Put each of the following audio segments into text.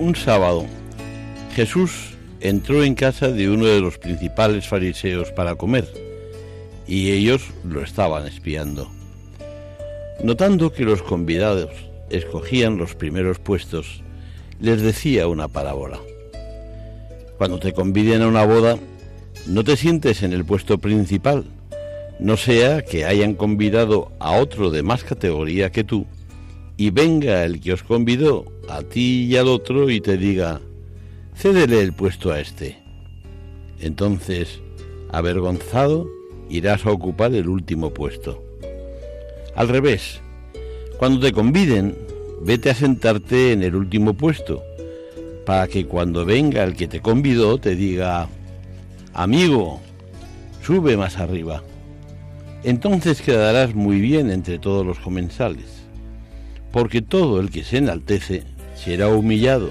Un sábado, Jesús entró en casa de uno de los principales fariseos para comer, y ellos lo estaban espiando. Notando que los convidados escogían los primeros puestos, les decía una parábola. Cuando te conviden a una boda, no te sientes en el puesto principal, no sea que hayan convidado a otro de más categoría que tú, y venga el que os convidó a ti y al otro y te diga, cédele el puesto a este. Entonces, avergonzado, irás a ocupar el último puesto. Al revés, cuando te conviden, vete a sentarte en el último puesto, para que cuando venga el que te convidó te diga, amigo, sube más arriba. Entonces quedarás muy bien entre todos los comensales porque todo el que se enaltece será humillado,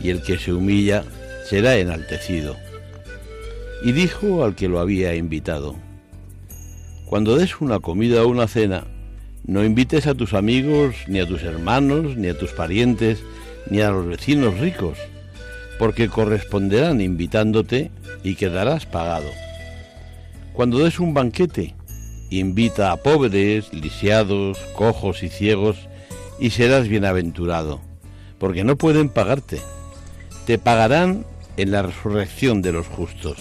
y el que se humilla será enaltecido. Y dijo al que lo había invitado, Cuando des una comida o una cena, no invites a tus amigos, ni a tus hermanos, ni a tus parientes, ni a los vecinos ricos, porque corresponderán invitándote y quedarás pagado. Cuando des un banquete, invita a pobres, lisiados, cojos y ciegos, y serás bienaventurado, porque no pueden pagarte. Te pagarán en la resurrección de los justos.